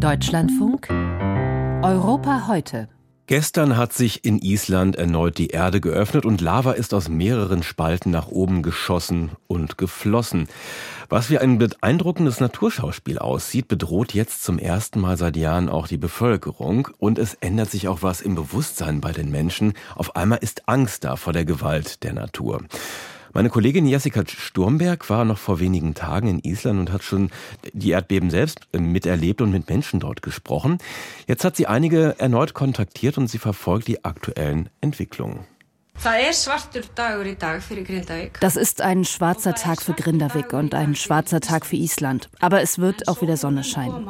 Deutschlandfunk Europa heute. Gestern hat sich in Island erneut die Erde geöffnet und Lava ist aus mehreren Spalten nach oben geschossen und geflossen. Was wie ein beeindruckendes Naturschauspiel aussieht, bedroht jetzt zum ersten Mal seit Jahren auch die Bevölkerung und es ändert sich auch was im Bewusstsein bei den Menschen. Auf einmal ist Angst da vor der Gewalt der Natur. Meine Kollegin Jessica Sturmberg war noch vor wenigen Tagen in Island und hat schon die Erdbeben selbst miterlebt und mit Menschen dort gesprochen. Jetzt hat sie einige erneut kontaktiert und sie verfolgt die aktuellen Entwicklungen. Das ist ein schwarzer Tag für Grindavik und ein schwarzer Tag für Island. Aber es wird auch wieder Sonne scheinen.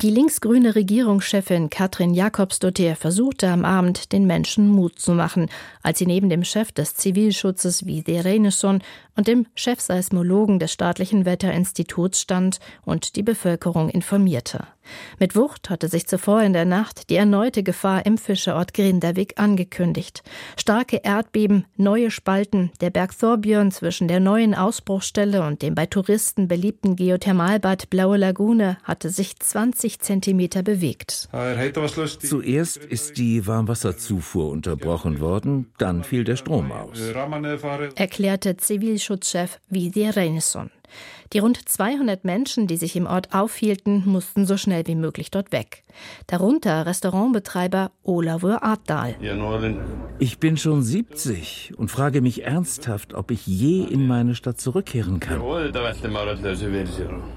Die linksgrüne Regierungschefin Katrin Jakobsdottir versuchte am Abend, den Menschen Mut zu machen, als sie neben dem Chef des Zivilschutzes Vide Reyneson und dem Chefseismologen des staatlichen Wetterinstituts stand und die Bevölkerung informierte. Mit Wucht hatte sich zuvor in der Nacht die erneute Gefahr im Fischerort Grindavik angekündigt. Starke Erdbeben, neue Spalten, der Berg Thorbjörn zwischen der neuen Ausbruchstelle und dem bei Touristen beliebten Geothermalbad Blaue Lagune hatte sich 20 Zentimeter bewegt. Zuerst ist die Warmwasserzufuhr unterbrochen worden, dann fiel der Strom aus. Erklärte Zivilschutzchef Vidi Reyneson. Die rund 200 Menschen, die sich im Ort aufhielten, mussten so schnell wie möglich dort weg. Darunter Restaurantbetreiber Olavur Artdal. Ich bin schon 70 und frage mich ernsthaft, ob ich je in meine Stadt zurückkehren kann.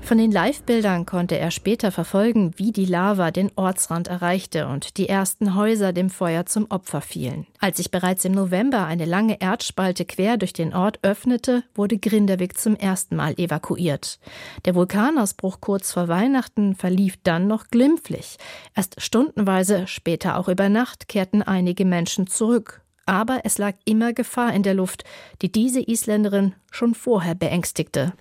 Von den Live-Bildern konnte er später verfolgen, wie die Lava den Ortsrand erreichte und die ersten Häuser dem Feuer zum Opfer fielen. Als sich bereits im November eine lange Erdspalte quer durch den Ort öffnete, wurde Grindavik zum ersten Mal evakuiert. Der Vulkanausbruch kurz vor Weihnachten verlief dann noch glimpflich. Erst stundenweise, später auch über Nacht, kehrten einige Menschen zurück. Aber es lag immer Gefahr in der Luft, die diese Isländerin schon vorher beängstigte.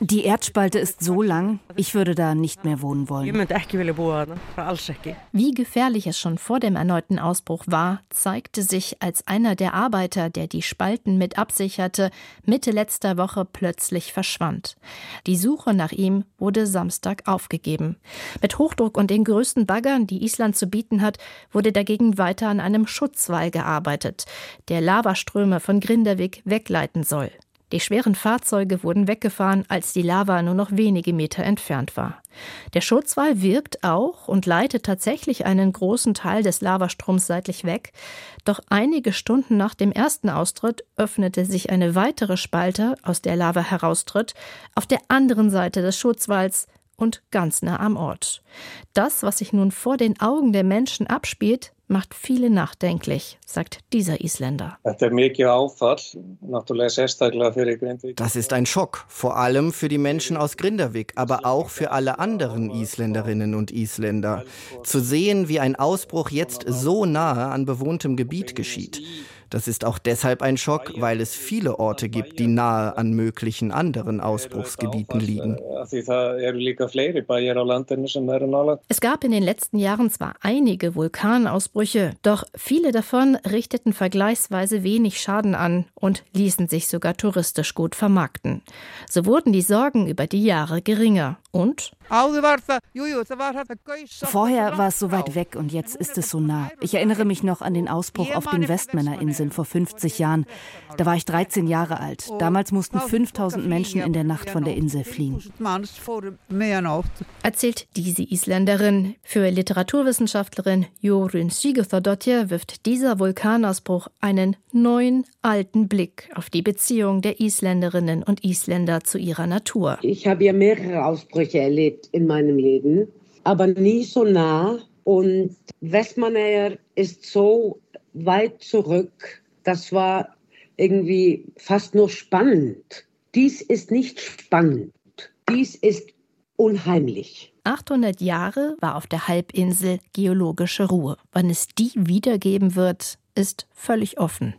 Die Erdspalte ist so lang, ich würde da nicht mehr wohnen wollen. Wie gefährlich es schon vor dem erneuten Ausbruch war, zeigte sich, als einer der Arbeiter, der die Spalten mit absicherte, Mitte letzter Woche plötzlich verschwand. Die Suche nach ihm wurde Samstag aufgegeben. Mit Hochdruck und den größten Baggern, die Island zu bieten hat, wurde dagegen weiter an einem Schutzwall gearbeitet, der Lavaströme von Grindavik wegleiten soll. Die schweren Fahrzeuge wurden weggefahren, als die Lava nur noch wenige Meter entfernt war. Der Schutzwall wirkt auch und leitet tatsächlich einen großen Teil des Lavastroms seitlich weg. Doch einige Stunden nach dem ersten Austritt öffnete sich eine weitere Spalte, aus der Lava heraustritt, auf der anderen Seite des Schutzwalls und ganz nah am Ort. Das, was sich nun vor den Augen der Menschen abspielt, macht viele nachdenklich, sagt dieser Isländer. Das ist ein Schock, vor allem für die Menschen aus Grindavik, aber auch für alle anderen Isländerinnen und Isländer. Zu sehen, wie ein Ausbruch jetzt so nahe an bewohntem Gebiet geschieht. Das ist auch deshalb ein Schock, weil es viele Orte gibt, die nahe an möglichen anderen Ausbruchsgebieten liegen. Es gab in den letzten Jahren zwar einige Vulkanausbrüche, doch viele davon richteten vergleichsweise wenig Schaden an und ließen sich sogar touristisch gut vermarkten. So wurden die Sorgen über die Jahre geringer. Und? Vorher war es so weit weg und jetzt ist es so nah. Ich erinnere mich noch an den Ausbruch auf den Westmännerinseln vor 50 Jahren. Da war ich 13 Jahre alt. Damals mussten 5000 Menschen in der Nacht von der Insel fliehen. Erzählt diese Isländerin. Für Literaturwissenschaftlerin Jorun Sigurðardóttir wirft dieser Vulkanausbruch einen neuen, alten Blick auf die Beziehung der Isländerinnen und Isländer zu ihrer Natur. Ich habe ja mehrere Ausbrüche erlebt in meinem Leben, aber nie so nah. Und Westmannaeyr ist so weit zurück. Das war irgendwie fast nur spannend. Dies ist nicht spannend. Dies ist unheimlich. 800 Jahre war auf der Halbinsel geologische Ruhe. Wann es die wiedergeben wird, ist völlig offen.